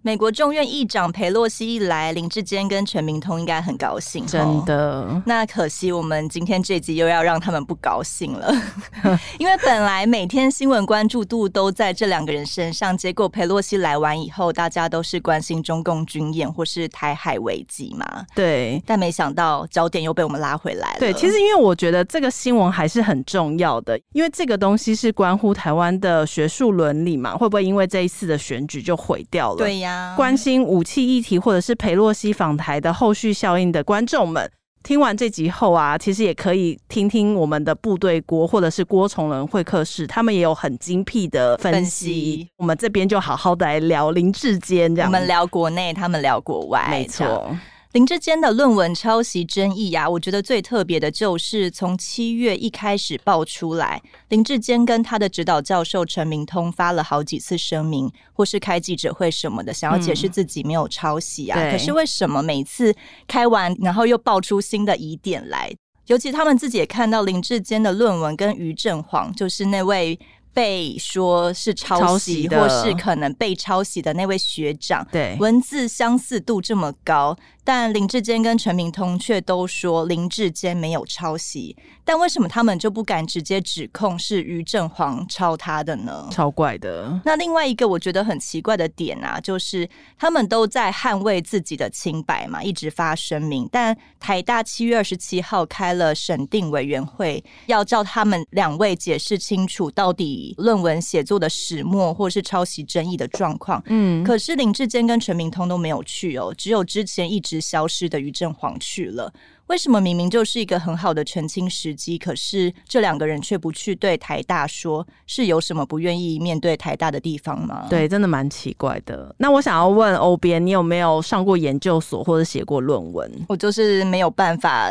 美国众院议长裴洛西一来，林志坚跟陈明通应该很高兴。真的，那可惜我们今天这集又要让他们不高兴了，因为本来每天新闻关注度都在这两个人身上，结果裴洛西来完以后，大家都是关心中共军演或是台海危机嘛。对，但没想到焦点又被我们拉回来了。对，其实因为我觉得这个新闻还是很重要的，因为这个东西是关乎台湾的学术伦理嘛，会不会因为这一次的选举就毁掉了？对呀。关心武器议题或者是裴洛西访台的后续效应的观众们，听完这集后啊，其实也可以听听我们的部队锅或者是郭崇仁会客室，他们也有很精辟的分析。分析我们这边就好好的来聊林志坚，这样。我们聊国内，他们聊国外，没错。林志坚的论文抄袭争议呀、啊，我觉得最特别的就是从七月一开始爆出来，林志坚跟他的指导教授陈明通发了好几次声明，或是开记者会什么的，想要解释自己没有抄袭啊。嗯、可是为什么每次开完，然后又爆出新的疑点来？尤其他们自己也看到林志坚的论文跟于振煌，就是那位。被说是抄袭，或是可能被抄袭的那位学长，对，文字相似度这么高，但林志坚跟陈明通却都说林志坚没有抄袭，但为什么他们就不敢直接指控是于正煌抄他的呢？超怪的。那另外一个我觉得很奇怪的点啊，就是他们都在捍卫自己的清白嘛，一直发声明，但台大七月二十七号开了审定委员会，要叫他们两位解释清楚到底。论文写作的始末，或是抄袭争议的状况，嗯，可是林志坚跟陈明通都没有去哦，只有之前一直消失的于振煌去了。为什么明明就是一个很好的澄清时机，可是这两个人却不去对台大说，是有什么不愿意面对台大的地方吗？对，真的蛮奇怪的。那我想要问欧边，你有没有上过研究所或者写过论文？我就是没有办法。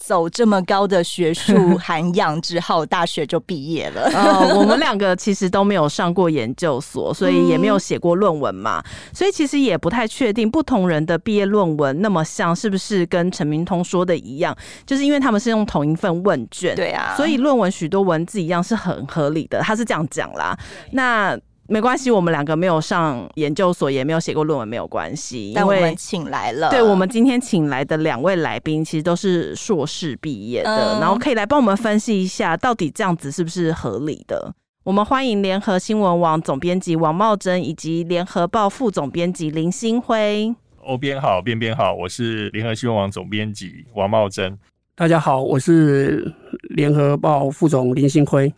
走这么高的学术 涵养之后，大学就毕业了。呃，我们两个其实都没有上过研究所，所以也没有写过论文嘛，所以其实也不太确定不同人的毕业论文那么像，是不是跟陈明通说的一样？就是因为他们是用同一份问卷，对啊，所以论文许多文字一样是很合理的。他是这样讲啦，那。没关系，我们两个没有上研究所，也没有写过论文，没有关系。但我们请来了，对，我们今天请来的两位来宾，其实都是硕士毕业的，嗯、然后可以来帮我们分析一下，到底这样子是不是合理的？我们欢迎联合新闻网总编辑王茂珍以及联合报副总编辑林新辉。欧编好，边边好，我是联合新闻网总编辑王茂珍。大家好，我是联合报副总林新辉。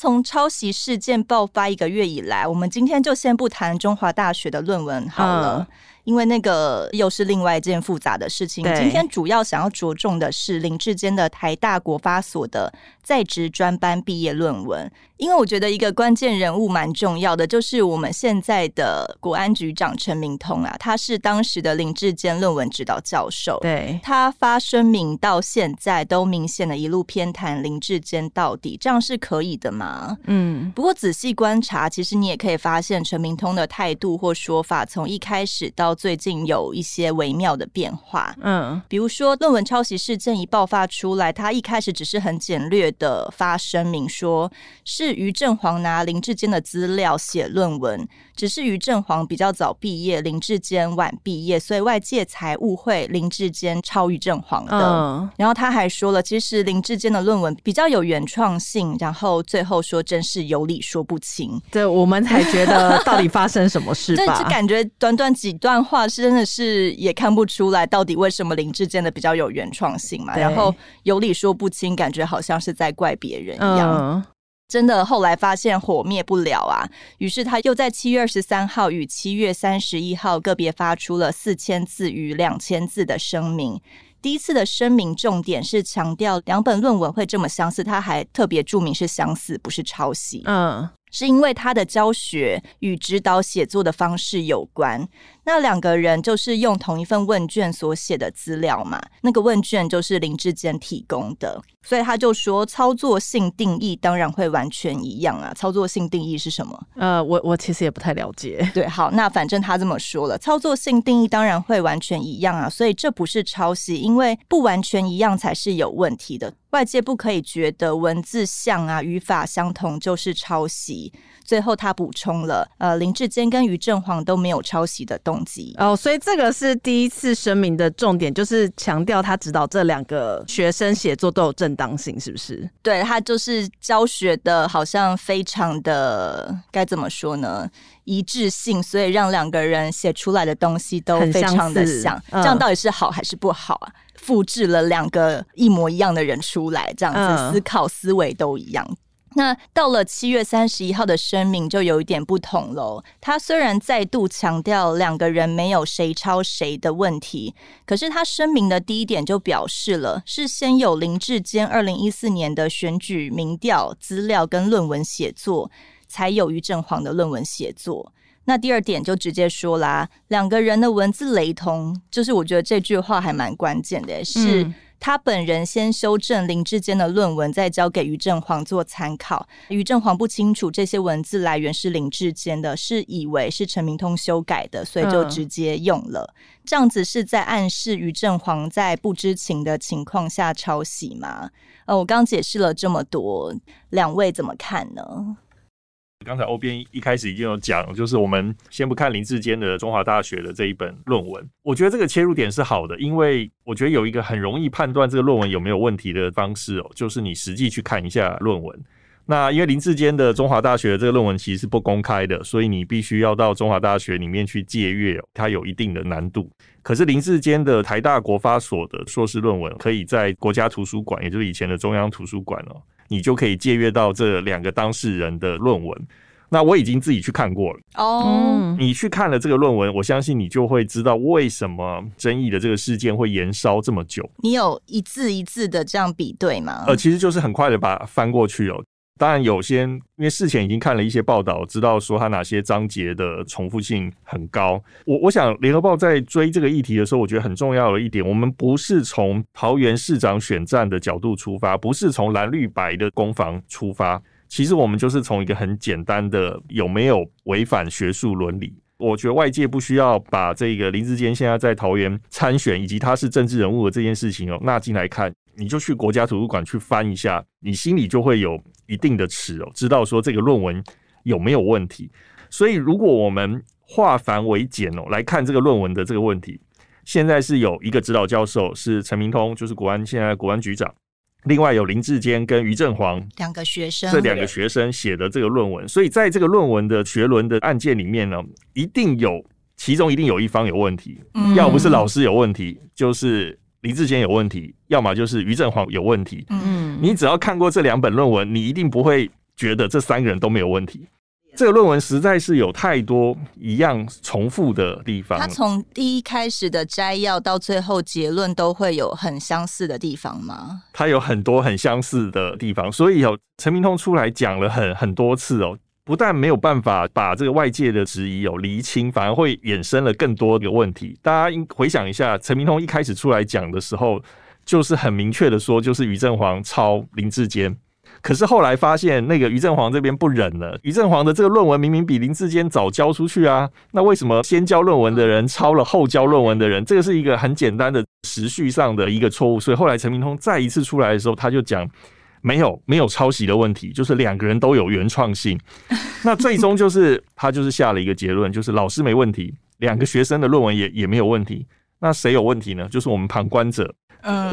从抄袭事件爆发一个月以来，我们今天就先不谈中华大学的论文好了。因为那个又是另外一件复杂的事情。今天主要想要着重的是林志坚的台大国发所的在职专班毕业论文。因为我觉得一个关键人物蛮重要的，就是我们现在的国安局长陈明通啊，他是当时的林志坚论文指导教授。对，他发声明到现在都明显的一路偏袒林志坚到底，这样是可以的吗？嗯。不过仔细观察，其实你也可以发现陈明通的态度或说法，从一开始到最近有一些微妙的变化，嗯，比如说论文抄袭事件一爆发出来，他一开始只是很简略的发声明说，是于正煌拿林志坚的资料写论文，只是于正煌比较早毕业，林志坚晚毕业，所以外界才误会林志坚超于正煌的。嗯，然后他还说了，其实林志坚的论文比较有原创性，然后最后说真是有理说不清，对，我们才觉得到底发生什么事 吧？就感觉短短几段。话是真的是也看不出来到底为什么林志坚的比较有原创性嘛，然后有理说不清，感觉好像是在怪别人一样。嗯、真的后来发现火灭不了啊，于是他又在七月二十三号与七月三十一号个别发出了四千字与两千字的声明。第一次的声明重点是强调两本论文会这么相似，他还特别注明是相似，不是抄袭。嗯。是因为他的教学与指导写作的方式有关。那两个人就是用同一份问卷所写的资料嘛，那个问卷就是林志坚提供的，所以他就说操作性定义当然会完全一样啊。操作性定义是什么？呃，我我其实也不太了解。对，好，那反正他这么说了，操作性定义当然会完全一样啊，所以这不是抄袭，因为不完全一样才是有问题的。外界不可以觉得文字像啊，语法相同就是抄袭。最后他补充了，呃，林志坚跟于正煌都没有抄袭的动机哦，所以这个是第一次声明的重点，就是强调他指导这两个学生写作都有正当性，是不是？对，他就是教学的好像非常的该怎么说呢？一致性，所以让两个人写出来的东西都非常的像，像嗯、这样到底是好还是不好啊？复制了两个一模一样的人出来，这样子、嗯、思考思维都一样。那到了七月三十一号的声明就有一点不同喽。他虽然再度强调两个人没有谁抄谁的问题，可是他声明的第一点就表示了，是先有林志坚二零一四年的选举民调资料跟论文写作，才有于正煌的论文写作。那第二点就直接说啦，两个人的文字雷同，就是我觉得这句话还蛮关键的，是。嗯他本人先修正林志坚的论文，再交给于正煌做参考。于正煌不清楚这些文字来源是林志坚的，是以为是陈明通修改的，所以就直接用了。嗯、这样子是在暗示于正煌在不知情的情况下抄袭吗？呃，我刚解释了这么多，两位怎么看呢？刚才欧编一开始已经有讲，就是我们先不看林志坚的中华大学的这一本论文，我觉得这个切入点是好的，因为我觉得有一个很容易判断这个论文有没有问题的方式哦，就是你实际去看一下论文。那因为林志坚的中华大学的这个论文其实是不公开的，所以你必须要到中华大学里面去借阅，它有一定的难度。可是林志坚的台大国发所的硕士论文，可以在国家图书馆，也就是以前的中央图书馆哦。你就可以借阅到这两个当事人的论文。那我已经自己去看过了哦。你去看了这个论文，我相信你就会知道为什么争议的这个事件会延烧这么久。你有一字一字的这样比对吗？呃，其实就是很快的把它翻过去哦。当然有些，因为事前已经看了一些报道，知道说他哪些章节的重复性很高。我我想联合报在追这个议题的时候，我觉得很重要的一点，我们不是从桃园市长选战的角度出发，不是从蓝绿白的攻防出发，其实我们就是从一个很简单的有没有违反学术伦理。我觉得外界不需要把这个林志坚现在在桃园参选以及他是政治人物的这件事情哦纳进来看。你就去国家图书馆去翻一下，你心里就会有一定的尺哦，知道说这个论文有没有问题。所以，如果我们化繁为简哦来看这个论文的这个问题，现在是有一个指导教授是陈明通，就是国安现在国安局长，另外有林志坚跟于正煌两个学生，这两个学生写的这个论文，所以在这个论文的学伦的案件里面呢，一定有其中一定有一方有问题，要不是老师有问题，就是。林志坚有问题，要么就是于正煌有问题。嗯，你只要看过这两本论文，你一定不会觉得这三个人都没有问题。这个论文实在是有太多一样重复的地方。他从第一开始的摘要到最后结论都会有很相似的地方吗？他有很多很相似的地方，所以有陈明通出来讲了很很多次哦。不但没有办法把这个外界的质疑有厘清，反而会衍生了更多的问题。大家应回想一下，陈明通一开始出来讲的时候，就是很明确的说，就是于正煌抄林志坚。可是后来发现，那个于正煌这边不忍了，于正煌的这个论文明明比林志坚早交出去啊，那为什么先交论文的人抄了后交论文的人？这个是一个很简单的时序上的一个错误。所以后来陈明通再一次出来的时候，他就讲。没有没有抄袭的问题，就是两个人都有原创性。那最终就是他就是下了一个结论，就是老师没问题，两个学生的论文也也没有问题。那谁有问题呢？就是我们旁观者，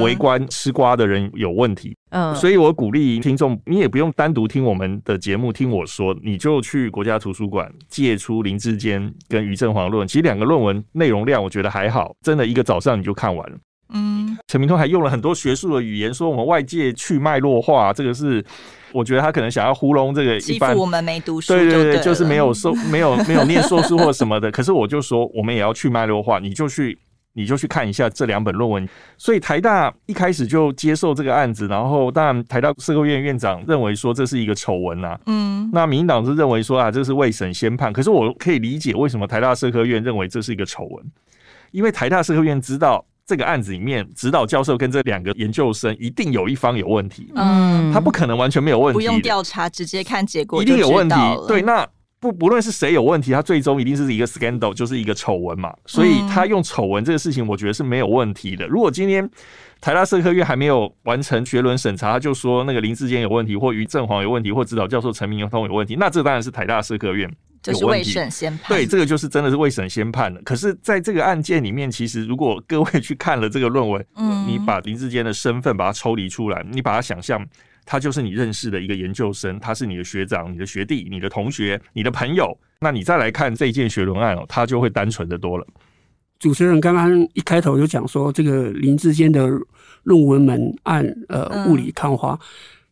围观吃瓜的人有问题。嗯，所以我鼓励听众，你也不用单独听我们的节目，听我说，你就去国家图书馆借出林志坚跟于正煌论文。其实两个论文内容量我觉得还好，真的一个早上你就看完了。嗯，陈明通还用了很多学术的语言，说我们外界去脉络化，这个是我觉得他可能想要糊弄这个一般，欺负我们没读书，对对对，就是没有受 没有没有念硕士或什么的。可是我就说，我们也要去脉络化，你就去你就去看一下这两本论文。所以台大一开始就接受这个案子，然后当然台大社科院院长认为说这是一个丑闻呐，嗯，那民进党是认为说啊这是未审先判。可是我可以理解为什么台大社科院认为这是一个丑闻，因为台大社科院知道。这个案子里面，指导教授跟这两个研究生一定有一方有问题，嗯，他不可能完全没有问题，不用调查，直接看结果，一定有问题。对，那不不论是谁有问题，他最终一定是一个 scandal，就是一个丑闻嘛。所以他用丑闻这个事情，我觉得是没有问题的。如果今天台大社科院还没有完成学伦审查，他就说那个林志坚有问题，或于正煌有问题，或指导教授陈明通有问题，那这当然是台大社科院。就是未审先判，对，这个就是真的是未审先判了。可是，在这个案件里面，其实如果各位去看了这个论文，嗯，你把林志坚的身份把它抽离出来，你把它想象他就是你认识的一个研究生，他是你的学长、你的学弟、你的同学、你的朋友，那你再来看这一件学伦案哦，他就会单纯的多了。主持人刚刚一开头就讲说，这个林志坚的论文门案，呃，雾里看花，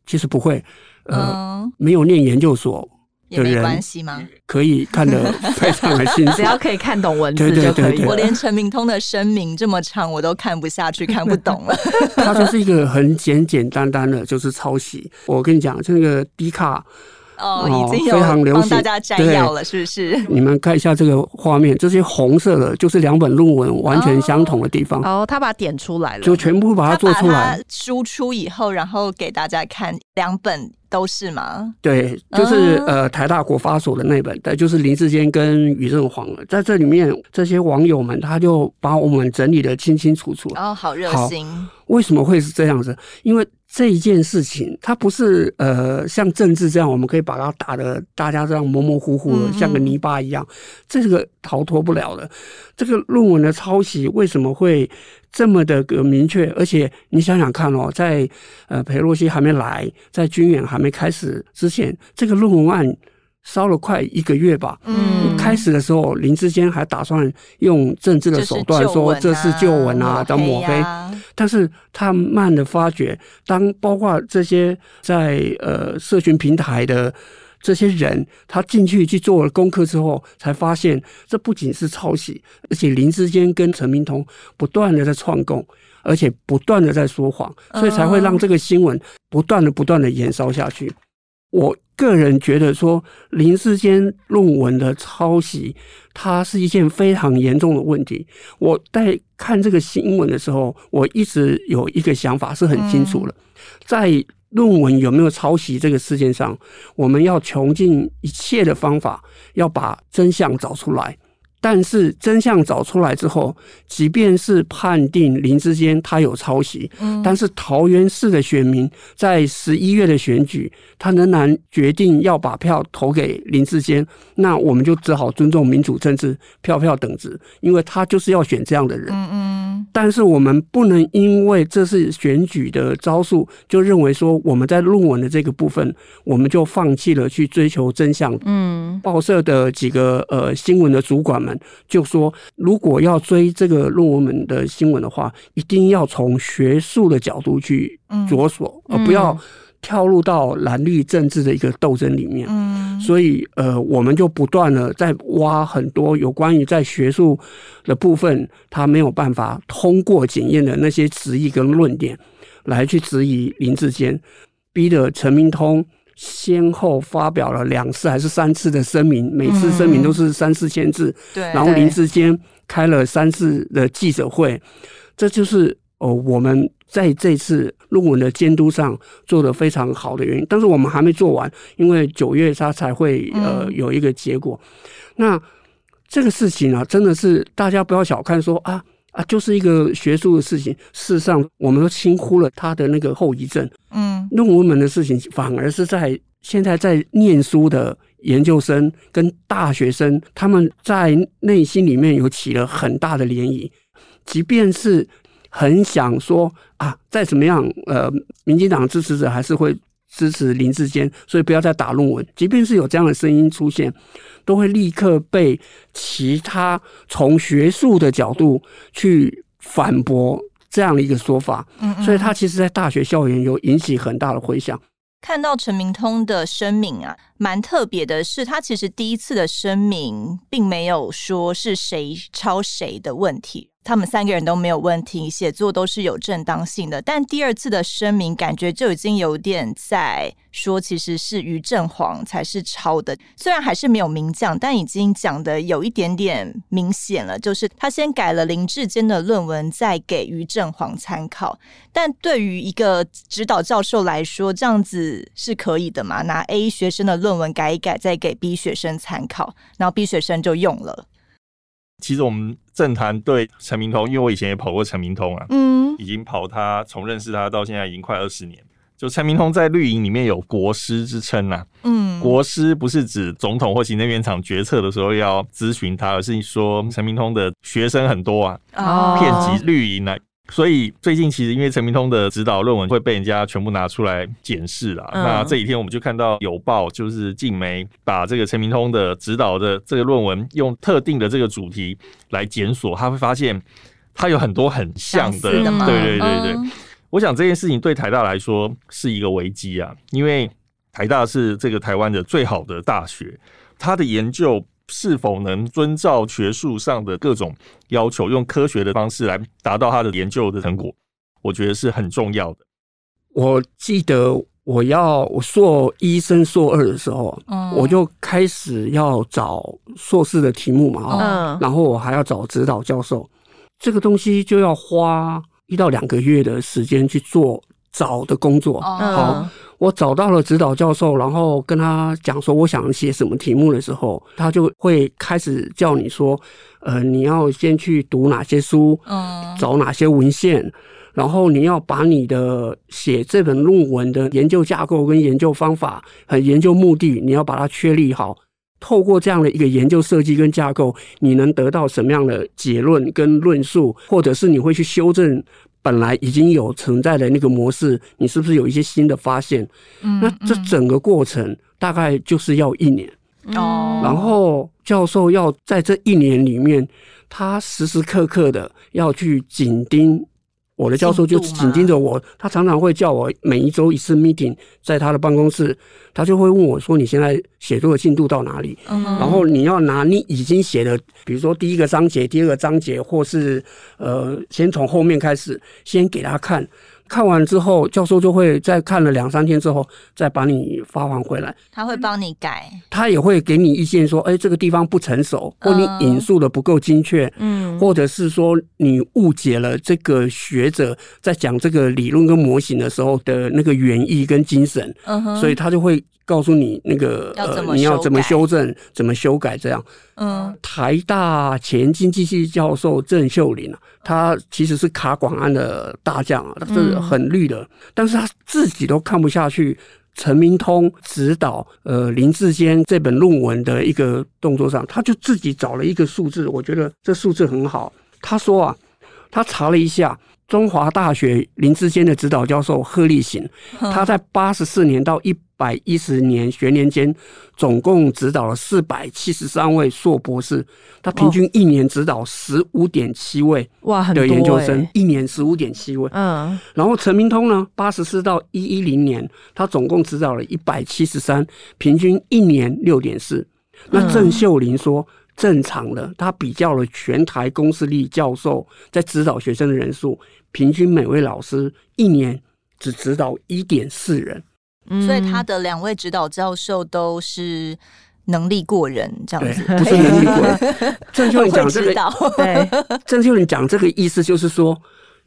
其实不会，呃，没有念研究所。也没关系吗？可以看得 非常的清楚，只要可以看懂文字就可以。我连陈明通的声明这么长，我都看不下去，看不懂了。他就是一个很简简单单的，就是抄袭。我跟你讲，这个迪卡哦，已经有非常流行，帮大家摘要了，是不是？你们看一下这个画面，这些红色的，就是两本论文完全相同的地方。哦，他把它点出来了，就全部把它做出来，输出以后，然后给大家看两本。都是吗？对，就是呃，台大国发所的那本，对，就是林志坚跟于正煌了。在这里面，这些网友们他就把我们整理的清清楚楚。哦，好热心。为什么会是这样子？因为这一件事情，它不是呃像政治这样，我们可以把它打的大家这样模模糊糊的，像个泥巴一样，这个逃脱不了的。这个论文的抄袭为什么会？这么的个明确，而且你想想看哦，在呃裴洛西还没来，在军演还没开始之前，这个论文案烧了快一个月吧。嗯，开始的时候林志坚还打算用政治的手段说这是旧闻啊，当抹黑。但是他慢的发觉，当包括这些在呃社群平台的。这些人他进去去做了功课之后，才发现这不仅是抄袭，而且林志坚跟陈明通不断的在串供，而且不断的在说谎，所以才会让这个新闻不断的不断的延烧下去。我个人觉得说，林世坚论文的抄袭，它是一件非常严重的问题。我在看这个新闻的时候，我一直有一个想法是很清楚的，在。论文有没有抄袭这个事件上，我们要穷尽一切的方法，要把真相找出来。但是真相找出来之后，即便是判定林志坚他有抄袭，嗯，但是桃园市的选民在十一月的选举，他仍然决定要把票投给林志坚，那我们就只好尊重民主政治，票票等值，因为他就是要选这样的人。嗯嗯。但是我们不能因为这是选举的招数，就认为说我们在论文的这个部分，我们就放弃了去追求真相。嗯。报社的几个呃新闻的主管们。就说，如果要追这个论文们的新闻的话，一定要从学术的角度去着手，而不要跳入到蓝绿政治的一个斗争里面。嗯，所以呃，我们就不断的在挖很多有关于在学术的部分，他没有办法通过检验的那些质疑跟论点，来去质疑林志坚，逼得陈明通。先后发表了两次还是三次的声明，每次声明都是三四千字。对，然后林志坚开了三次的记者会，这就是哦我们在这次论文的监督上做得非常好的原因。但是我们还没做完，因为九月它才会呃有一个结果。那这个事情啊，真的是大家不要小看说啊。啊，就是一个学术的事情。事实上，我们都轻忽了他的那个后遗症。嗯，论文门的事情，反而是在现在在念书的研究生跟大学生，他们在内心里面有起了很大的涟漪。即便是很想说啊，再怎么样，呃，民进党支持者还是会。支持林志坚，所以不要再打论文。即便是有这样的声音出现，都会立刻被其他从学术的角度去反驳这样的一个说法。嗯，所以他其实，在大学校园有引起很大的回响。看到陈明通的声明啊，蛮特别的是，他其实第一次的声明并没有说是谁抄谁的问题。他们三个人都没有问题，写作都是有正当性的。但第二次的声明，感觉就已经有点在说，其实是于正煌才是抄的。虽然还是没有明讲，但已经讲的有一点点明显了，就是他先改了林志坚的论文，再给于正煌参考。但对于一个指导教授来说，这样子是可以的吗？拿 A 学生的论文改一改，再给 B 学生参考，然后 B 学生就用了。其实我们政坛对陈明通，因为我以前也跑过陈明通啊，嗯，已经跑他从认识他到现在已经快二十年。就陈明通在绿营里面有国师之称呐，嗯，国师不是指总统或行政院长决策的时候要咨询他，而是说陈明通的学生很多啊，哦，遍及绿营啊。所以最近其实因为陈明通的指导论文会被人家全部拿出来检视了，嗯、那这几天我们就看到有报就是静媒把这个陈明通的指导的这个论文用特定的这个主题来检索，他会发现他有很多很像的，的 对对对对。嗯、我想这件事情对台大来说是一个危机啊，因为台大是这个台湾的最好的大学，他的研究。是否能遵照学术上的各种要求，用科学的方式来达到他的研究的成果？我觉得是很重要的。我记得我要我硕一升硕二的时候，嗯，我就开始要找硕士的题目嘛，嗯，然后我还要找指导教授，这个东西就要花一到两个月的时间去做找的工作，嗯，好。我找到了指导教授，然后跟他讲说我想写什么题目的时候，他就会开始叫你说，呃，你要先去读哪些书，嗯，找哪些文献，然后你要把你的写这本论文的研究架构跟研究方法和研究目的，你要把它确立好。透过这样的一个研究设计跟架构，你能得到什么样的结论跟论述，或者是你会去修正。本来已经有存在的那个模式，你是不是有一些新的发现？嗯，那这整个过程大概就是要一年哦。然后教授要在这一年里面，他时时刻刻的要去紧盯。我的教授就紧盯着我，他常常会叫我每一周一次 meeting，在他的办公室，他就会问我说：“你现在写作的进度到哪里？”嗯，然后你要拿你已经写的，比如说第一个章节、第二个章节，或是呃，先从后面开始，先给他看。看完之后，教授就会再看了两三天之后，再把你发还回来。他会帮你改，他也会给你意见，说：“哎，这个地方不成熟，或你引述的不够精确，嗯，或者是说你误解了这个学者在讲这个理论跟模型的时候的那个原意跟精神。”嗯哼，所以他就会。告诉你那个呃，你要怎么修正、怎么修改这样。嗯，台大前经济系教授郑秀玲啊，他其实是卡广安的大将啊，他是很绿的，但是他自己都看不下去陈明通指导呃林志坚这本论文的一个动作上，他就自己找了一个数字，我觉得这数字很好。他说啊，他查了一下。中华大学林志坚的指导教授贺立行，他在八十四年到一百一十年学年间，总共指导了四百七十三位硕博士，他平均一年指导十五点七位哇的研究生，一年十五点七位。嗯，然后陈明通呢，八十四到一一零年，他总共指导了一百七十三，平均一年六点四。那郑秀玲说。正常的，他比较了全台公私立教授在指导学生的人数，平均每位老师一年只指导一点四人，所以他的两位指导教授都是能力过人，这样子不是能力过人。郑秀琳讲这个 对，郑秀琳讲这个意思就是说，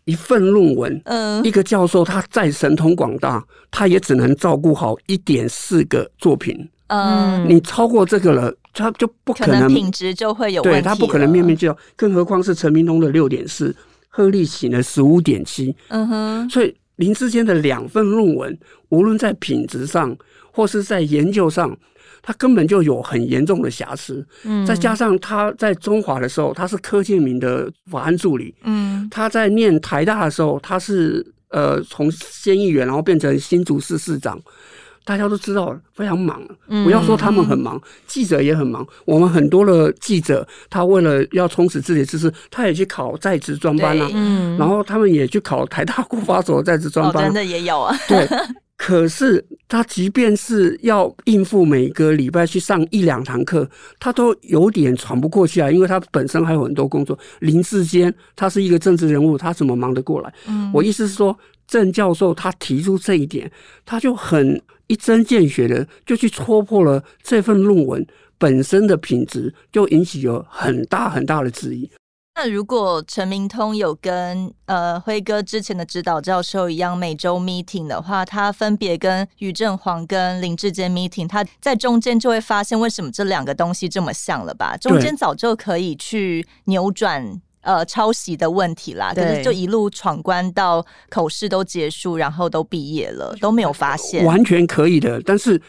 一份论文，嗯，一个教授他再神通广大，他也只能照顾好一点四个作品。嗯，你超过这个了，他就不可能，可能品质就会有问题。对，他不可能面面俱到，更何况是陈明通的六点四，贺立行的十五点七。嗯哼，所以林志坚的两份论文，无论在品质上或是在研究上，他根本就有很严重的瑕疵。嗯，再加上他在中华的时候，他是柯建明的法案助理。嗯，他在念台大的时候，他是呃从县议员，然后变成新竹市市长。大家都知道非常忙，不要说他们很忙，嗯、记者也很忙。我们很多的记者，他为了要充实自己的知识，他也去考在职专班啊。嗯，然后他们也去考台大国法所在职专班，哦，真的也有啊。对，可是他即便是要应付每个礼拜去上一两堂课，他都有点喘不过气来，因为他本身还有很多工作。林志坚他是一个政治人物，他怎么忙得过来？嗯，我意思是说，郑教授他提出这一点，他就很一针见血的就去戳破了这份论文本身的品质，就引起了很大很大的质疑。那如果陈明通有跟呃辉哥之前的指导教授一样每周 meeting 的话，他分别跟于正煌跟林志坚 meeting，他在中间就会发现为什么这两个东西这么像了吧？中间早就可以去扭转呃抄袭的问题啦，可是就一路闯关到口试都结束，然后都毕业了都没有发现，完全可以的。但是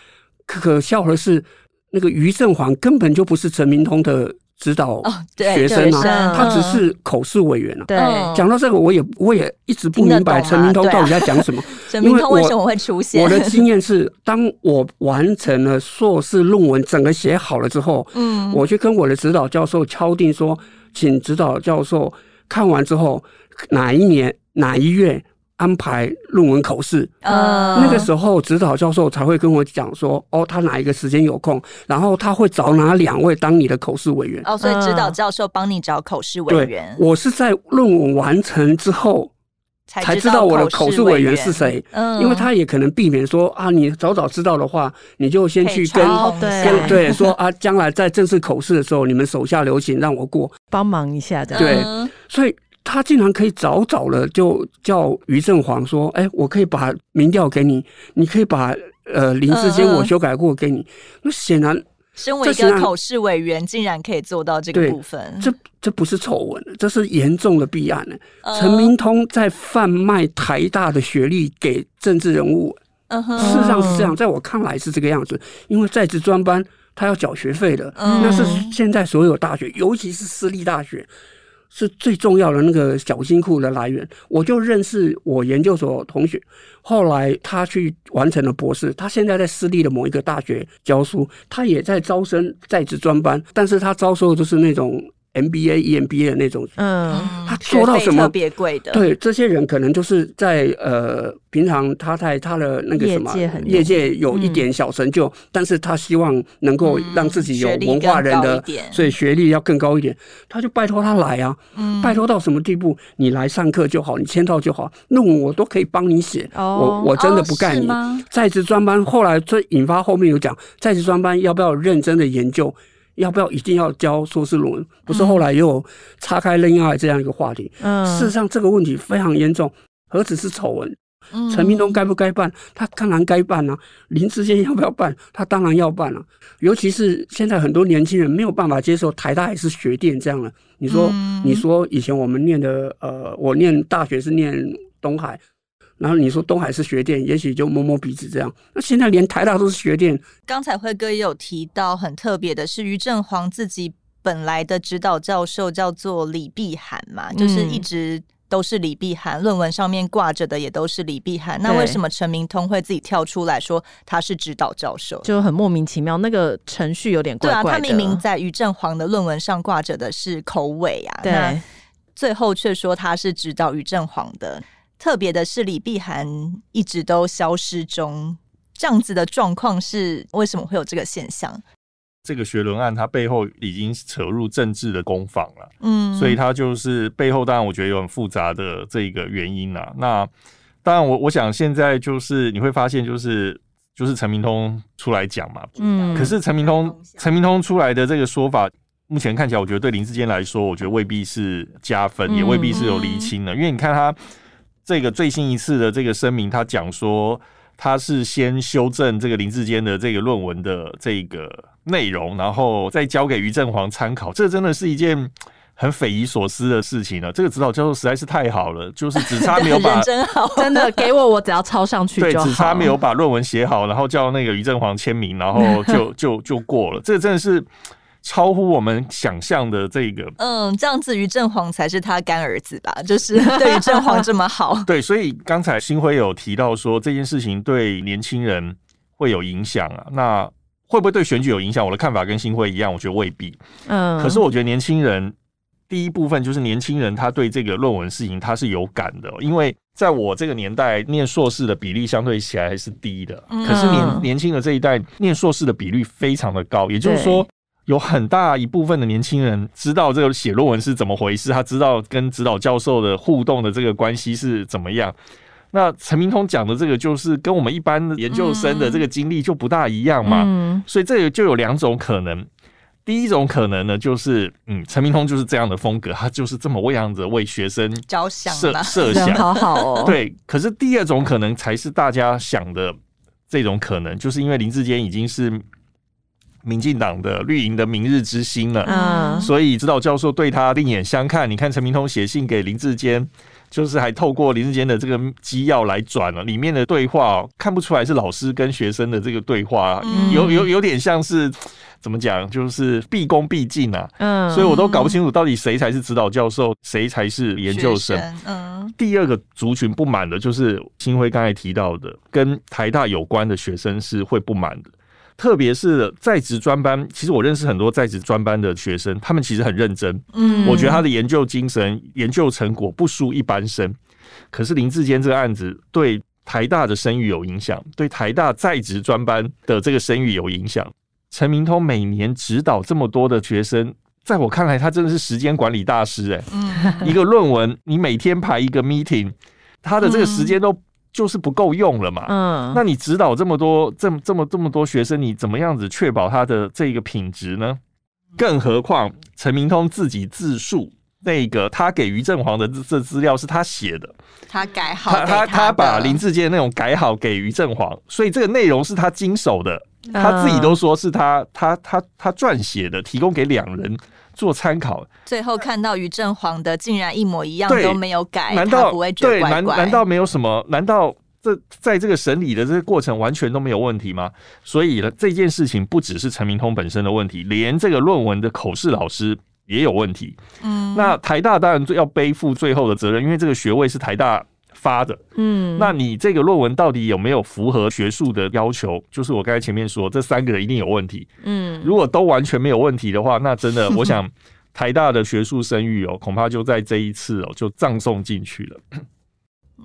可笑的是，那个于正煌根本就不是陈明通的。指导学生啊，他只是口试委员啊。对，讲到这个，我也我也一直不明白陈明通到底在讲什么。陈明通为什么会出现？我的经验是，当我完成了硕士论文，整个写好了之后，嗯，我去跟我的指导教授敲定说，请指导教授看完之后，哪一年哪一月。安排论文口试，呃，那个时候指导教授才会跟我讲说，哦，他哪一个时间有空，然后他会找哪两位当你的口试委员。哦，所以指导教授帮你找口试委员。对，我是在论文完成之后才知道我的口试委员是谁，嗯，因为他也可能避免说啊，你早早知道的话，你就先去跟跟对说啊，将来在正式口试的时候，你们手下留情，让我过，帮忙一下的。对，所以。他竟然可以早早的就叫于正煌说：“哎、欸，我可以把民调给你，你可以把呃林志坚我修改过给你。嗯”那显然，身为一个口试委员，竟然可以做到这个部分。这这不是丑闻，这是严重的弊案呢。陈、嗯、明通在贩卖台大的学历给政治人物。事实上是这样，在我看来是这个样子。因为在职专班他要缴学费的，嗯、那是现在所有大学，尤其是私立大学。是最重要的那个小金库的来源。我就认识我研究所同学，后来他去完成了博士，他现在在私立的某一个大学教书，他也在招生在职专班，但是他招收的就是那种。MBA、EMBA 的那种，嗯，他做到什么特别贵的？对，这些人可能就是在呃，平常他在他的那个什么业界有一点小成就，但是他希望能够让自己有文化人的，所以学历要更高一点，他就拜托他来啊，拜托到什么地步？你来上课就好，你签到就好，论文我都可以帮你写，我我真的不干你。在职专班后来这引发后面有讲，在职专班要不要认真的研究？要不要一定要教硕士论文？不是后来又有岔开恋爱这样一个话题。嗯，事实上这个问题非常严重，何止是丑闻？嗯，陈明东该不该办？他当然该办啊。林志坚要不要办？他当然要办了。尤其是现在很多年轻人没有办法接受台大还是学店这样的。你说，你说以前我们念的，呃，我念大学是念东海。然后你说东海是学店，也许就摸摸鼻子这样。那现在连台大都是学店。刚才辉哥也有提到，很特别的是于正煌自己本来的指导教授叫做李碧涵嘛，嗯、就是一直都是李碧涵，论文上面挂着的也都是李碧涵。那为什么陈明通会自己跳出来说他是指导教授？就很莫名其妙，那个程序有点怪怪的。对啊，他明明在于正煌的论文上挂着的是口尾啊，对，那最后却说他是指导于正煌的。特别的是，李碧涵一直都消失中，这样子的状况是为什么会有这个现象？这个学伦案它背后已经扯入政治的攻防了，嗯，所以它就是背后当然我觉得有很复杂的这个原因啦。那当然我我想现在就是你会发现就是就是陈明通出来讲嘛，嗯，可是陈明通陈明通出来的这个说法，目前看起来我觉得对林志坚来说，我觉得未必是加分，也未必是有厘清的，因为你看他。这个最新一次的这个声明，他讲说他是先修正这个林志坚的这个论文的这个内容，然后再交给于振煌参考。这真的是一件很匪夷所思的事情了。这个指导教授实在是太好了，就是只差没有把真好，真的给我，我只要抄上去。对，只差没有把论文写好，然后叫那个于振煌签名，然后就就就过了。这个真的是。超乎我们想象的这个，嗯，这样子于正煌才是他干儿子吧？就是 对于正煌这么好，对，所以刚才新辉有提到说这件事情对年轻人会有影响啊，那会不会对选举有影响？我的看法跟新辉一样，我觉得未必。嗯，可是我觉得年轻人第一部分就是年轻人他对这个论文事情他是有感的，因为在我这个年代念硕士的比例相对起来还是低的，可是年年轻的这一代念硕士的比率非常的高，也就是说有很大一部分的年轻人知道这个写论文是怎么回事，他知道跟指导教授的互动的这个关系是怎么样。那陈明通讲的这个就是跟我们一般的研究生的这个经历就不大一样嘛，嗯所以这个就有两种可能。第一种可能呢，就是嗯，陈明通就是这样的风格，他就是这么为样子为学生着想设设想，好好哦。对，可是第二种可能才是大家想的这种可能，就是因为林志坚已经是民进党的绿营的明日之星了，嗯，所以指导教授对他另眼相看。你看陈明通写信给林志坚。就是还透过林志坚的这个机要来转了，里面的对话看不出来是老师跟学生的这个对话，有有有点像是怎么讲，就是毕恭毕敬啊。嗯，所以我都搞不清楚到底谁才是指导教授，谁才是研究生。嗯，第二个族群不满的就是新辉刚才提到的，跟台大有关的学生是会不满的。特别是在职专班，其实我认识很多在职专班的学生，他们其实很认真。嗯，我觉得他的研究精神、研究成果不输一般生。可是林志坚这个案子对台大的声誉有影响，对台大在职专班的这个声誉有影响。陈明通每年指导这么多的学生，在我看来，他真的是时间管理大师。哎，嗯，一个论文，你每天排一个 meeting，他的这个时间都。就是不够用了嘛，嗯，那你指导这么多这么这么这么多学生，你怎么样子确保他的这个品质呢？更何况陈明通自己自述，那个他给于正煌的这资料是他写的，他改好他他他把林志坚那种改好给于正煌，所以这个内容是他经手的，他自己都说是他他他他撰写的，提供给两人。做参考，最后看到于正煌的竟然一模一样，都没有改，难道不会觉得怪怪？对，难难道没有什么？难道这在这个审理的这个过程完全都没有问题吗？所以呢，这件事情不只是陈明通本身的问题，连这个论文的口试老师也有问题。嗯，那台大当然要背负最后的责任，因为这个学位是台大发的。嗯，那你这个论文到底有没有符合学术的要求？就是我刚才前面说，这三个人一定有问题。嗯，如果都完全没有问题的话，那真的，我想 台大的学术声誉哦，恐怕就在这一次哦，就葬送进去了。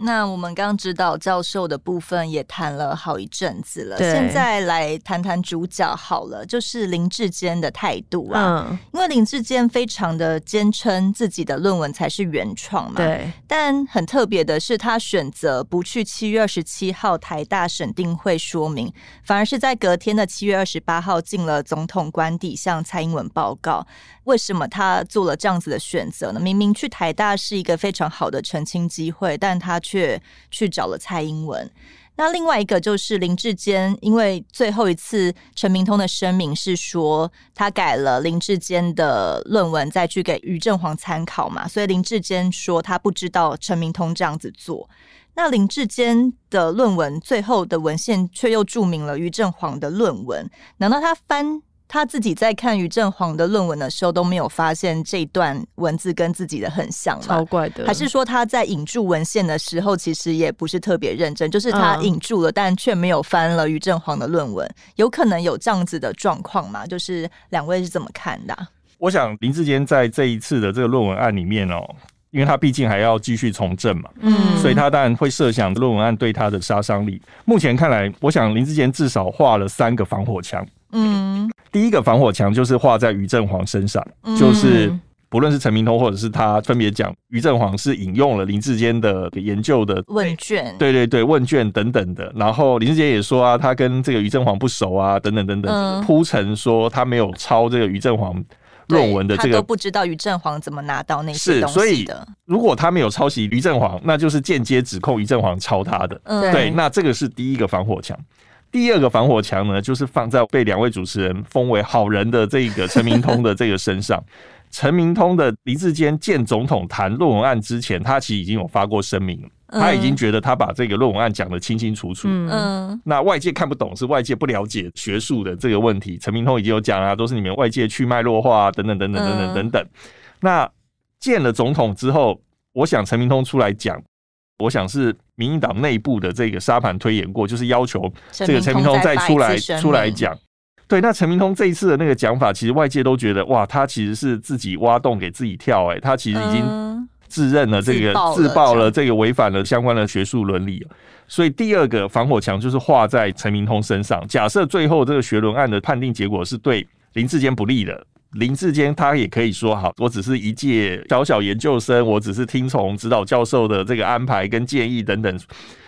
那我们刚指导教授的部分也谈了好一阵子了，现在来谈谈主角好了，就是林志坚的态度啊。嗯，因为林志坚非常的坚称自己的论文才是原创嘛，对。但很特别的是，他选择不去七月二十七号台大审定会说明，反而是在隔天的七月二十八号进了总统官邸向蔡英文报告。为什么他做了这样子的选择呢？明明去台大是一个非常好的澄清机会，但他却去找了蔡英文。那另外一个就是林志坚，因为最后一次陈明通的声明是说他改了林志坚的论文，再去给于正煌参考嘛，所以林志坚说他不知道陈明通这样子做。那林志坚的论文最后的文献却又注明了于正煌的论文，难道他翻？他自己在看于正煌的论文的时候都没有发现这段文字跟自己的很像，超怪的。还是说他在引注文献的时候其实也不是特别认真，就是他引注了，但却没有翻了于正煌的论文，有可能有这样子的状况吗？就是两位是怎么看的啊？我想林志坚在这一次的这个论文案里面哦，因为他毕竟还要继续从政嘛，嗯，所以他当然会设想论文案对他的杀伤力。目前看来，我想林志坚至少画了三个防火墙。嗯，第一个防火墙就是画在于正煌身上，嗯、就是不论是陈明通或者是他分别讲，于正煌是引用了林志坚的研究的问卷，对对对，问卷等等的。然后林志坚也说啊，他跟这个于正煌不熟啊，等等等等，铺陈说他没有抄这个于正煌论文的这个，他都不知道于正煌怎么拿到那些东西的。所以如果他没有抄袭于正煌，那就是间接指控于正煌抄他的。嗯、对，那这个是第一个防火墙。第二个防火墙呢，就是放在被两位主持人封为好人的这个陈明通的这个身上。陈明通的黎智坚见总统谈论文案之前，他其实已经有发过声明，他已经觉得他把这个论文案讲得清清楚楚。嗯，那外界看不懂，是外界不了解学术的这个问题。陈明通已经有讲啊，都是你们外界去脉络化等等等等等等等等。那见了总统之后，我想陈明通出来讲。我想是民进党内部的这个沙盘推演过，就是要求这个陈明通再出来出来讲。对，那陈明通这一次的那个讲法，其实外界都觉得哇，他其实是自己挖洞给自己跳，哎，他其实已经自认了这个自爆了这个违反了相关的学术伦理。所以第二个防火墙就是画在陈明通身上。假设最后这个学伦案的判定结果是对林志坚不利的，林志坚他也可以说好，我只是一届小小研究生，我只是听从指导教授的这个安排跟建议等等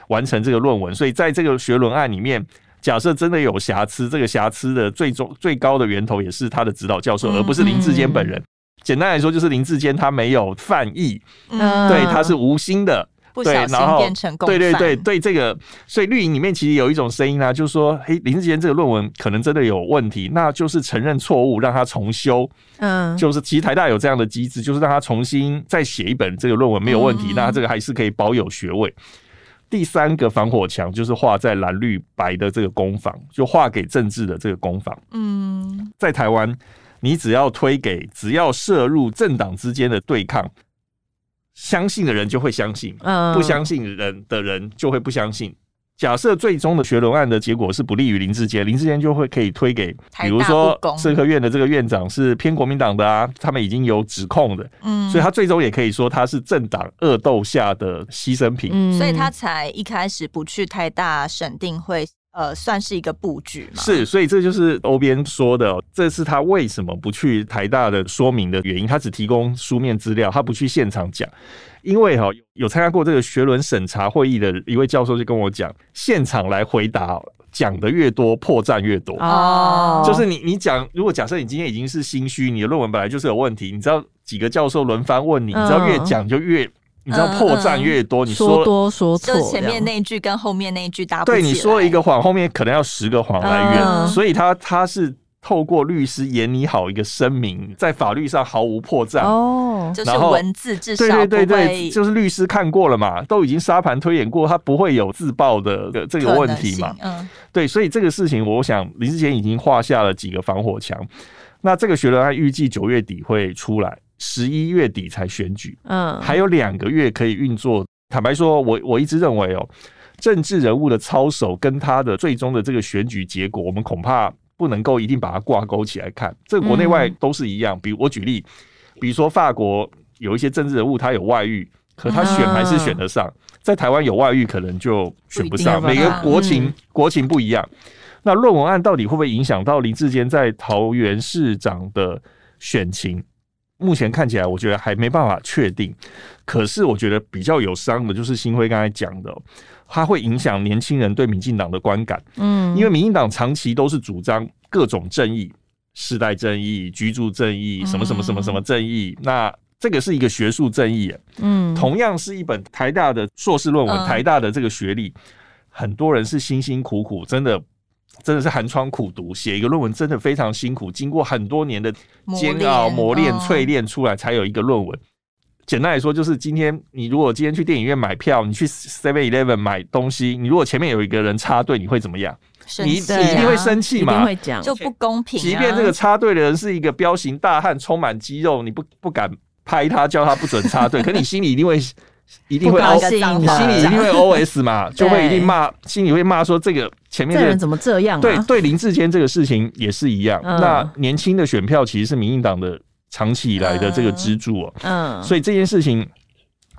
完成这个论文。所以在这个学伦案里面，假设真的有瑕疵，这个瑕疵的最终最高的源头也是他的指导教授，而不是林志坚本人。简单来说，就是林志坚他没有犯意，对，他是无心的。对，然后对对对对，这个，所以绿营里面其实有一种声音啊，就是说，嘿，林志坚这个论文可能真的有问题，那就是承认错误，让他重修。嗯，就是其实台大有这样的机制，就是让他重新再写一本这个论文没有问题，那他这个还是可以保有学位。第三个防火墙就是画在蓝绿白的这个攻防，就画给政治的这个攻防。嗯，在台湾，你只要推给，只要涉入政党之间的对抗。相信的人就会相信，不相信人的人就会不相信。假设最终的学伦案的结果是不利于林志坚，林志坚就会可以推给，比如说社科院的这个院长是偏国民党的啊，他们已经有指控的，嗯，所以他最终也可以说他是政党恶斗下的牺牲品，所以他才一开始不去太大审定会。呃，算是一个布局嘛？是，所以这就是欧边说的，这是他为什么不去台大的说明的原因。他只提供书面资料，他不去现场讲。因为哈，有参加过这个学伦审查会议的一位教授就跟我讲，现场来回答，讲的越多，破绽越多。哦，就是你你讲，如果假设你今天已经是心虚，你的论文本来就是有问题，你知道几个教授轮番问你，你知道越讲就越。你知道破绽越多，嗯嗯、你说，说多说错，就前面那一句跟后面那一句搭不对，你说了一个谎，后面可能要十个谎来圆，嗯、所以他他是透过律师演拟好一个声明，在法律上毫无破绽。哦，就是文字至少对对对对，就是律师看过了嘛，都已经沙盘推演过，他不会有自爆的这个问题嘛，嗯，对，所以这个事情，我想林志贤已经画下了几个防火墙，那这个学伦案预计九月底会出来。十一月底才选举，嗯，还有两个月可以运作。坦白说，我我一直认为哦，政治人物的操守跟他的最终的这个选举结果，我们恐怕不能够一定把它挂钩起来看。这个国内外都是一样。比如我举例，比如说法国有一些政治人物他有外遇，可他选还是选得上；在台湾有外遇，可能就选不上。每个国情国情不一样。那论文案到底会不会影响到林志坚在桃园市长的选情？目前看起来，我觉得还没办法确定。可是，我觉得比较有伤的，就是新辉刚才讲的，它会影响年轻人对民进党的观感。嗯，因为民进党长期都是主张各种正义、世代正义、居住正义、什么什么什么什么正义。那这个是一个学术正义。嗯，同样是一本台大的硕士论文，台大的这个学历，很多人是辛辛苦苦，真的。真的是寒窗苦读，写一个论文真的非常辛苦，经过很多年的煎熬、磨练、淬炼出来，才有一个论文。简单来说，就是今天你如果今天去电影院买票，你去 Seven Eleven 买东西，你如果前面有一个人插队，你会怎么样？你你一定会生气嘛？会讲就不公平。即便这个插队的人是一个彪形大汉，充满肌肉，你不不敢拍他，叫他不准插队，可你心里一定会。一定会 O，你心里一定会 O S 嘛，就会一定骂，心里会骂说这个前面这个人怎么这样？对对，林志坚这个事情也是一样。那年轻的选票其实是民进党的长期以来的这个支柱哦。嗯，所以这件事情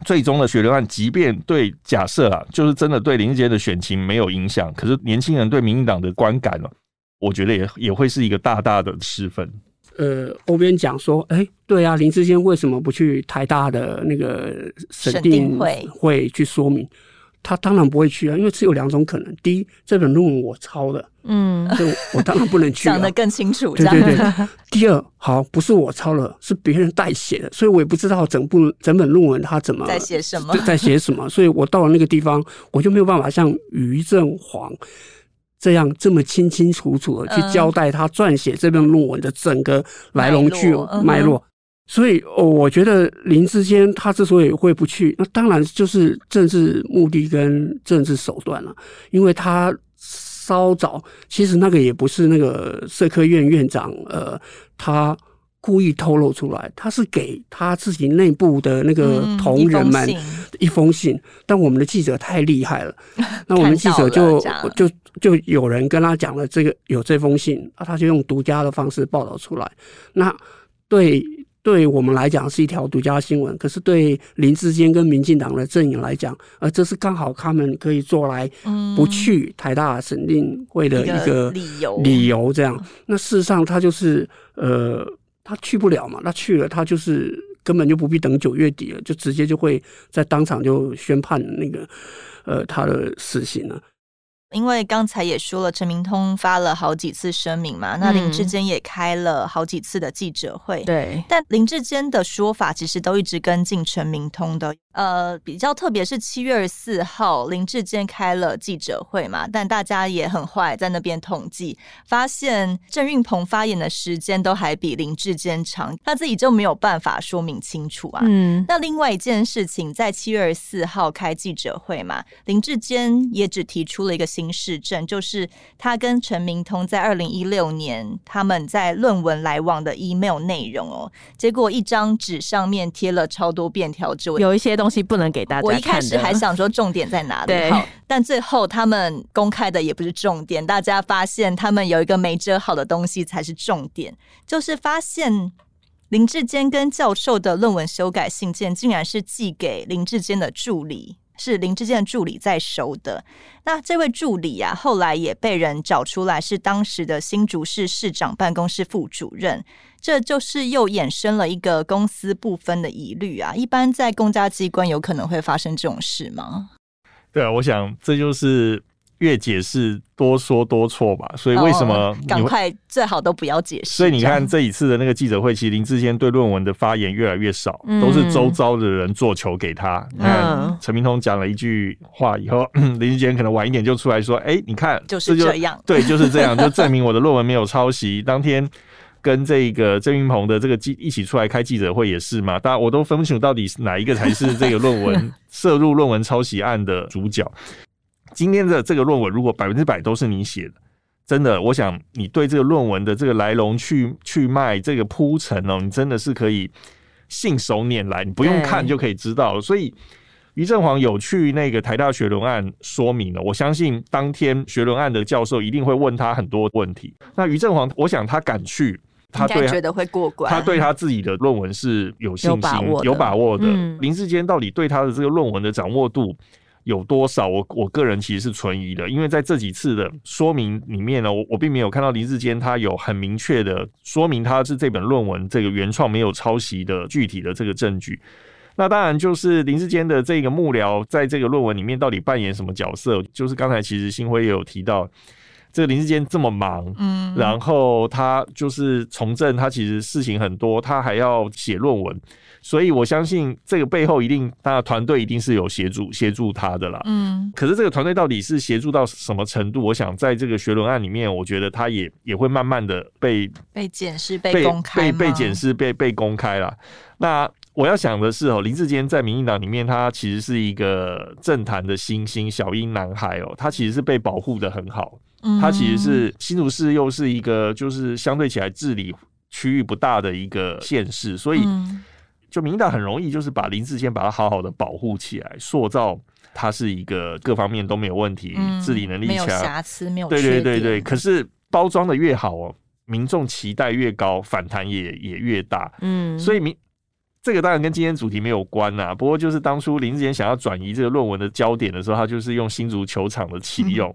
最终的血流案，即便对假设啊，就是真的对林志坚的选情没有影响，可是年轻人对民进党的观感呢，我觉得也也会是一个大大的失分。呃，欧边讲说，哎、欸，对啊，林志坚为什么不去台大的那个审定会去说明？他当然不会去啊，因为只有两种可能：第一，这本论文我抄的，嗯，就我当然不能去、啊。讲得更清楚，对对对。第二，好，不是我抄了，是别人代写的，所以我也不知道整部整本论文他怎么在写什么，在写什么，所以我到了那个地方，我就没有办法像于正煌。这样这么清清楚楚的去交代他撰写这篇论文的整个来龙去脉络，嗯、脉络，所以我觉得林志坚他之所以会不去，那当然就是政治目的跟政治手段了，因为他稍早其实那个也不是那个社科院院长，呃，他故意透露出来，他是给他自己内部的那个同仁们一封信，但我们的记者太厉害了，那我们记者就就就有人跟他讲了这个有这封信啊，他就用独家的方式报道出来，那对。对我们来讲是一条独家新闻，可是对林志坚跟民进党的阵营来讲，呃，这是刚好他们可以做来不去台大审定会的一个理由。理由这样，那事实上他就是呃，他去不了嘛，那去了他就是根本就不必等九月底了，就直接就会在当场就宣判那个呃他的死刑了。因为刚才也说了，陈明通发了好几次声明嘛，那林志坚也开了好几次的记者会，对，但林志坚的说法其实都一直跟进陈明通的。呃，比较特别是七月二十四号，林志坚开了记者会嘛，但大家也很坏，在那边统计，发现郑运鹏发言的时间都还比林志坚长，他自己就没有办法说明清楚啊。嗯，那另外一件事情，在七月二十四号开记者会嘛，林志坚也只提出了一个新事证，就是他跟陈明通在二零一六年他们在论文来往的 email 内容哦，结果一张纸上面贴了超多便条纸，有一些东。东西不能给大家。我一开始还想说重点在哪里，对，但最后他们公开的也不是重点，大家发现他们有一个没遮好的东西才是重点，就是发现林志坚跟教授的论文修改信件，竟然是寄给林志坚的助理，是林志坚的助理在收的。那这位助理啊，后来也被人找出来，是当时的新竹市市长办公室副主任。这就是又衍生了一个公私不分的疑虑啊！一般在公家机关有可能会发生这种事吗？对啊，我想这就是越解释多说多错吧。所以为什么赶快最好都不要解释？所以你看这一次的那个记者会，其实林志坚对论文的发言越来越少，嗯、都是周遭的人做球给他。你看陈明通讲了一句话以后，林志坚可能晚一点就出来说：“哎，你看就是这样，对，就是这样，就证明我的论文没有抄袭。”当天。跟这个郑云鹏的这个记一起出来开记者会也是嘛，大家我都分不清楚到底是哪一个才是这个论文 涉入论文抄袭案的主角。今天的这个论文如果百分之百都是你写的，真的，我想你对这个论文的这个来龙去去脉这个铺陈哦，你真的是可以信手拈来，你不用看就可以知道。所以于正煌有去那个台大学伦案说明了，我相信当天学伦案的教授一定会问他很多问题。那于正煌，我想他敢去。他对觉得会过关，他对他自己的论文是有信心、有把握的。有把握的。嗯、林志坚到底对他的这个论文的掌握度有多少？我我个人其实是存疑的，因为在这几次的说明里面呢，我我并没有看到林志坚他有很明确的说明他是这本论文这个原创没有抄袭的具体的这个证据。那当然就是林志坚的这个幕僚在这个论文里面到底扮演什么角色？就是刚才其实新辉也有提到。这个林志坚这么忙，嗯，然后他就是从政，他其实事情很多，他还要写论文，所以我相信这个背后一定他的团队一定是有协助协助他的啦，嗯。可是这个团队到底是协助到什么程度？我想在这个学伦案里面，我觉得他也也会慢慢的被被检视、被公开、被被检视、被被公开了。那我要想的是哦，林志坚在民进党里面，他其实是一个政坛的新星、小英男孩哦，他其实是被保护的很好。他其实是新竹市，又是一个就是相对起来治理区域不大的一个县市，所以就民进党很容易就是把林志坚把它好好的保护起来，塑造他是一个各方面都没有问题，治理能力强，没有瑕疵，没有对对对对。可是包装的越好哦，民众期待越高，反弹也也越大。嗯，所以民这个当然跟今天主题没有关呐，不过就是当初林志贤想要转移这个论文的焦点的时候，他就是用新竹球场的启用。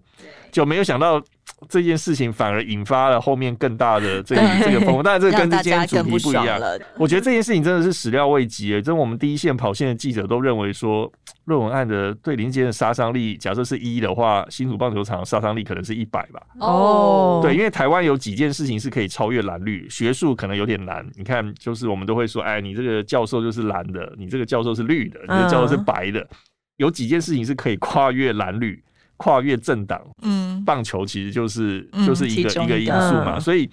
就没有想到这件事情反而引发了后面更大的这个这个风波，但是这个跟今天主题不一样。我觉得这件事情真的是始料未及诶，真我们第一线跑线的记者都认为说，论文案的对林杰的杀伤力，假设是一的话，新竹棒球场的杀伤力可能是一百吧。哦，对，因为台湾有几件事情是可以超越蓝绿，学术可能有点难。你看，就是我们都会说，哎，你这个教授就是蓝的，你这个教授是绿的，你的教授是白的，有几件事情是可以跨越蓝绿。跨越政党，嗯，棒球其实就是、嗯、就是一个一个。因素嘛，所以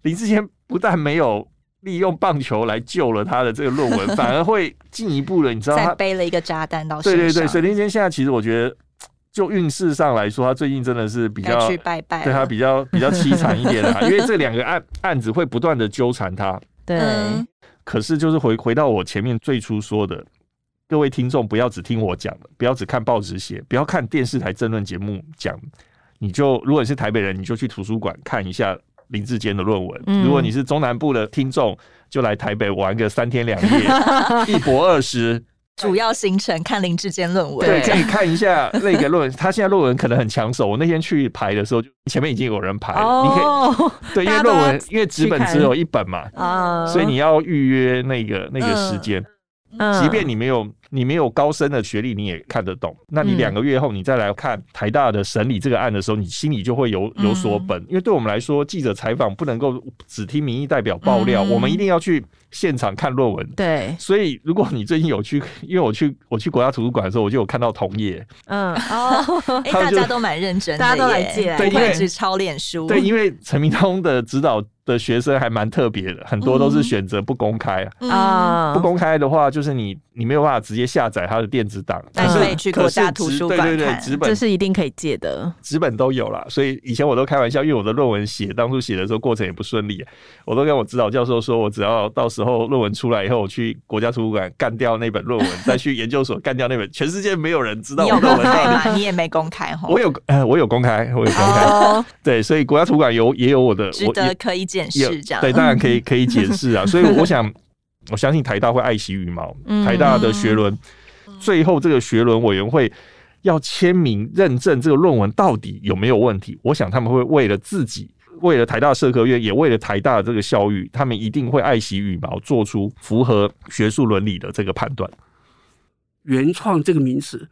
林志坚不但没有利用棒球来救了他的这个论文，反而会进一步的，你知道他，背了一个炸弹到对对对，所以林智坚现在其实我觉得，就运势上来说，他最近真的是比较去拜拜，对他比较 比较凄惨一点啊，因为这两个案案子会不断的纠缠他。对。嗯、可是就是回回到我前面最初说的，各位听众不要只听我讲的，不要只看报纸写，不要看电视台政论节目讲，你就如果你是台北人，你就去图书馆看一下林志坚的论文；嗯、如果你是中南部的听众，就来台北玩个三天两夜，一博二十。主要行程看林志坚论文，对，可以看一下那个论文。他现在论文可能很抢手。我那天去排的时候，就前面已经有人排了。哦、你可以对，因为论文因为纸本只有一本嘛，哦、所以你要预约那个那个时间。嗯、即便你没有。你没有高深的学历，你也看得懂。那你两个月后，你再来看台大的审理这个案的时候，你心里就会有有所本。因为对我们来说，记者采访不能够只听民意代表爆料，我们一定要去现场看论文。对，所以如果你最近有去，因为我去我去国家图书馆的时候，我就有看到同业。嗯 哦，哎，大家都蛮认真，大家都来借，对，因为是抄脸书。对，因为陈明通的指导的学生还蛮特别的，很多都是选择不公开啊。不公开的话，就是你你没有办法直接下载他的电子档，但是可以去国家图书馆看，对对对，纸本这是一定可以借的，纸本都有啦。所以以前我都开玩笑，因为我的论文写当初写的时候过程也不顺利，我都跟我指导教授说，我只要到时候论文出来以后，我去国家图书馆干掉那本论文，再去研究所干掉那本，全世界没有人知道我 论文到底。你也没公开哈？我有，呃，我有公开，我有公开。对，所以国家图书馆有也有我的，值得可以检视这样。对，当然可以可以检视啊。所以我想，我相信台大会爱惜羽毛，台大的学伦。最后，这个学伦委员会要签名认证这个论文到底有没有问题？我想他们会为了自己，为了台大社科院，也为了台大的这个校誉，他们一定会爱惜羽毛，做出符合学术伦理的这个判断。原创这个名词，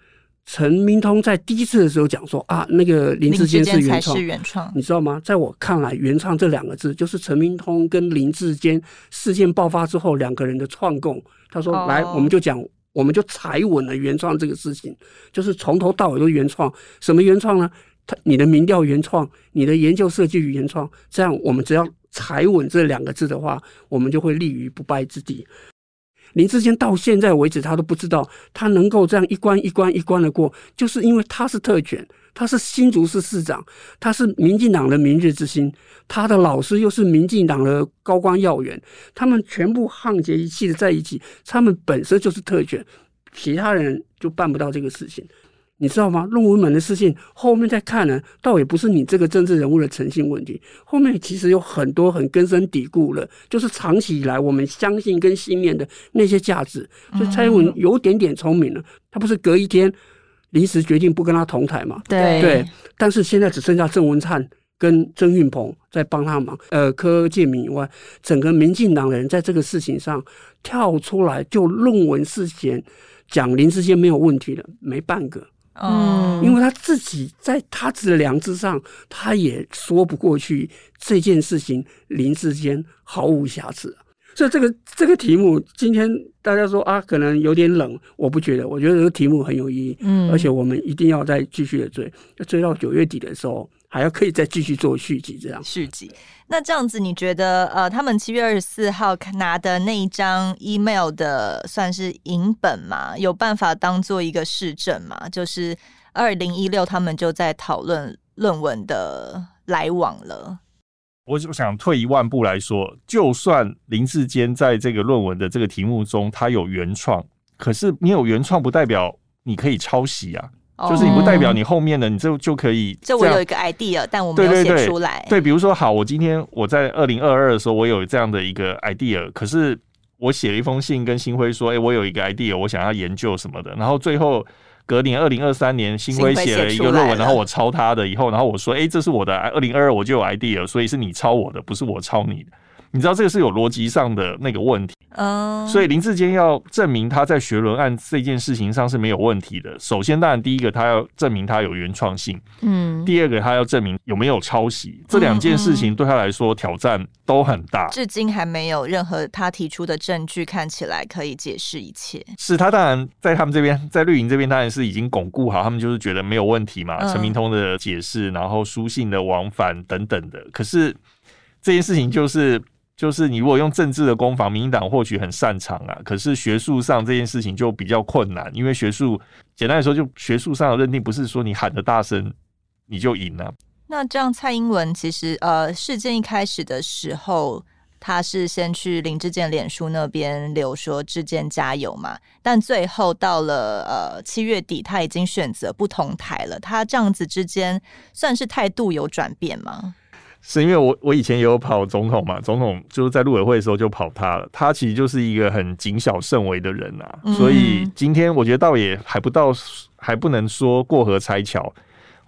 陈明通在第一次的时候讲说啊，那个林志坚是原创，原创，你知道吗？在我看来，原创这两个字就是陈明通跟林志坚事件爆发之后两个人的创共。他说：“来，我们就讲。”我们就踩稳了原创这个事情，就是从头到尾都原创。什么原创呢？他你的民调原创，你的研究设计与原创，这样我们只要踩稳这两个字的话，我们就会立于不败之地。林志坚到现在为止，他都不知道他能够这样一关一关一关的过，就是因为他是特权。他是新竹市市长，他是民进党的明日之星，他的老师又是民进党的高官要员，他们全部沆瀣一气的在一起，他们本身就是特权，其他人就办不到这个事情，你知道吗？论文门的事情后面再看呢，倒也不是你这个政治人物的诚信问题，后面其实有很多很根深蒂固了，就是长期以来我们相信跟信念的那些价值。所以蔡英文有点点聪明了，他不是隔一天。临时决定不跟他同台嘛？对对，但是现在只剩下郑文灿跟曾运鹏在帮他忙。呃，柯建明以外，整个民进党的人在这个事情上跳出来，就论文事前讲林志坚没有问题的，没半个。嗯，因为他自己在他自己的良知上，他也说不过去这件事情，林志坚毫无瑕疵。所以这个这个题目，今天大家说啊，可能有点冷，我不觉得，我觉得这个题目很有意义，嗯，而且我们一定要再继续的追，追到九月底的时候，还要可以再继续做续集，这样续集。那这样子，你觉得呃，他们七月二十四号拿的那一张 email 的算是影本吗？有办法当做一个事证吗？就是二零一六他们就在讨论论文的来往了。我就想退一万步来说，就算林志坚在这个论文的这个题目中他有原创，可是你有原创不代表你可以抄袭啊，哦、就是你不代表你后面的你就就可以这。这我有一个 idea，但我没有写出来。对，比如说，好，我今天我在二零二二的时候，我有这样的一个 idea，可是我写了一封信跟新辉说，哎、欸，我有一个 idea，我想要研究什么的，然后最后。隔年二零二三年，新辉写了一个论文，然后我抄他的，以后，然后我说，哎、欸，这是我的二零二二，我就有 idea，所以是你抄我的，不是我抄你的。你知道这个是有逻辑上的那个问题，嗯，所以林志坚要证明他在学伦案这件事情上是没有问题的。首先，当然第一个他要证明他有原创性，嗯，第二个他要证明有没有抄袭，这两件事情对他来说挑战都很大。至今还没有任何他提出的证据看起来可以解释一切。是他当然在他们这边，在绿营这边当然是已经巩固好，他们就是觉得没有问题嘛，陈明通的解释，然后书信的往返等等的。可是这件事情就是。就是你如果用政治的攻防，民进党或许很擅长啊，可是学术上这件事情就比较困难，因为学术简单来说，就学术上的认定不是说你喊得大声你就赢了。那这样，蔡英文其实呃，事件一开始的时候，他是先去林志健脸书那边留说志健加油嘛，但最后到了呃七月底，他已经选择不同台了。他这样子之间算是态度有转变吗？是因为我我以前也有跑总统嘛，总统就是在陆委会的时候就跑他了。他其实就是一个很谨小慎微的人啊，嗯、所以今天我觉得倒也还不到，还不能说过河拆桥。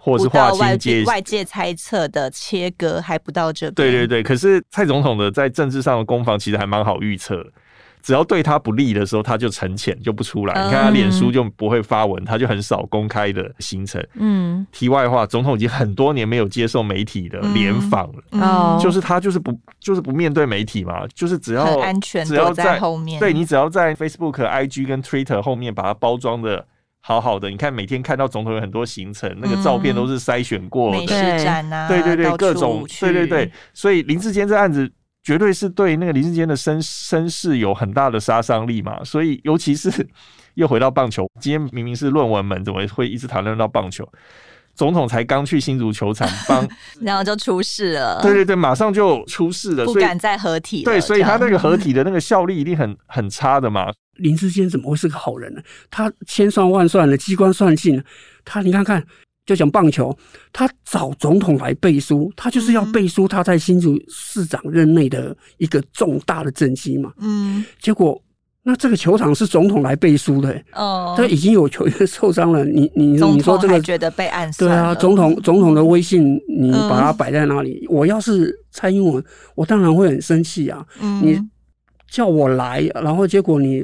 或是划清界，外界猜测的切割还不到这边。对对对，可是蔡总统的在政治上的攻防其实还蛮好预测，只要对他不利的时候，他就沉潜就不出来。嗯、你看他脸书就不会发文，他就很少公开的行程。嗯，题外话，总统已经很多年没有接受媒体的联访了。就是他就是不就是不面对媒体嘛，就是只要安全只要在后面，对你只要在 Facebook、IG 跟 Twitter 后面把它包装的。好好的，你看每天看到总统有很多行程，那个照片都是筛选过的，美食展啊，对对对，各种，对对对，所以林志坚这案子绝对是对那个林志坚的身身世有很大的杀伤力嘛。所以尤其是 又回到棒球，今天明明是论文门，怎么会一直谈论到棒球？总统才刚去新竹球场 帮，然后就出事了。对对对，马上就出事了，不敢再合体。对，所以他那个合体的那个效力一定很 很差的嘛。林志坚怎么会是个好人呢？他千算万算的机关算尽，他你看看，就讲棒球，他找总统来背书，他就是要背书他在新竹市长任内的一个重大的政绩嘛。嗯，结果。那这个球场是总统来背书的哦，他已经有球员受伤了，你你你说这个觉得被暗算？对啊，总统总统的威信你把它摆在那里？嗯、我要是蔡英文，我当然会很生气啊！嗯、你叫我来，然后结果你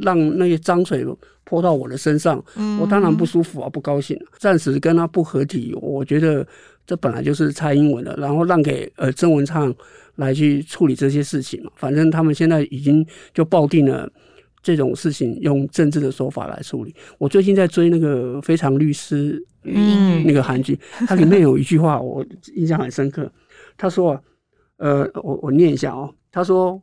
让那些脏水泼到我的身上，嗯、我当然不舒服啊，不高兴。暂时跟他不合体，我觉得这本来就是蔡英文的，然后让给呃曾文灿。来去处理这些事情嘛，反正他们现在已经就抱定了这种事情，用政治的手法来处理。我最近在追那个《非常律师》嗯，那个韩剧，它里面有一句话我印象很深刻。他说：“呃，我我念一下哦。他说，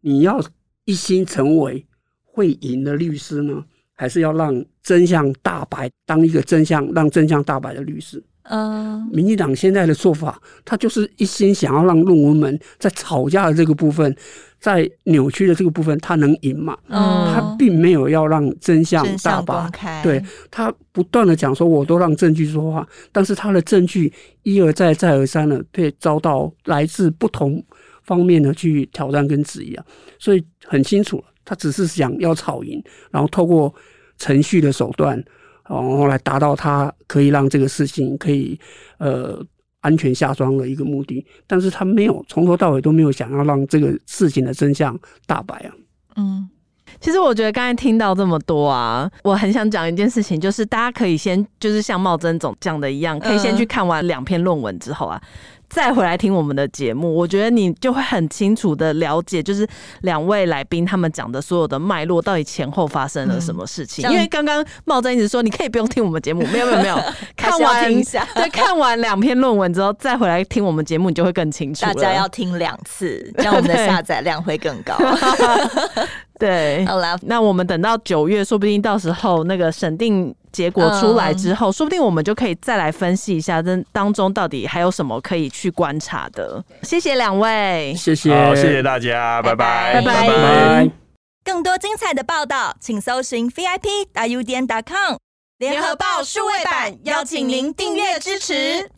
你要一心成为会赢的律师呢，还是要让真相大白，当一个真相让真相大白的律师？”嗯，民进党现在的做法，他就是一心想要让论文门在吵架的这个部分，在扭曲的这个部分，他能赢嘛？嗯，他并没有要让真相大白，对，他不断的讲说，我都让证据说话，但是他的证据一而再再而三的被遭到来自不同方面的去挑战跟质疑啊，所以很清楚，他只是想要吵赢，然后透过程序的手段。然后来达到他可以让这个事情可以呃安全下庄的一个目的，但是他没有从头到尾都没有想要让这个事情的真相大白啊。嗯，其实我觉得刚才听到这么多啊，我很想讲一件事情，就是大家可以先就是像茂珍总讲的一样，可以先去看完两篇论文之后啊。再回来听我们的节目，我觉得你就会很清楚的了解，就是两位来宾他们讲的所有的脉络，到底前后发生了什么事情。嗯、因为刚刚茂珍一直说，你可以不用听我们节目，没有没有没有，看完听一下，对，看完两篇论文之后，再回来听我们节目，你就会更清楚。大家要听两次，这样我们的下载量会更高。对，好了，那我们等到九月，说不定到时候那个审定结果出来之后，嗯、说不定我们就可以再来分析一下，这当中到底还有什么可以去观察的。谢谢两位，谢谢，好，谢谢大家，拜拜，拜拜，拜拜。更多精彩的报道，请搜寻 VIP 大 U 点 com 联合报数位版，邀请您订阅支持。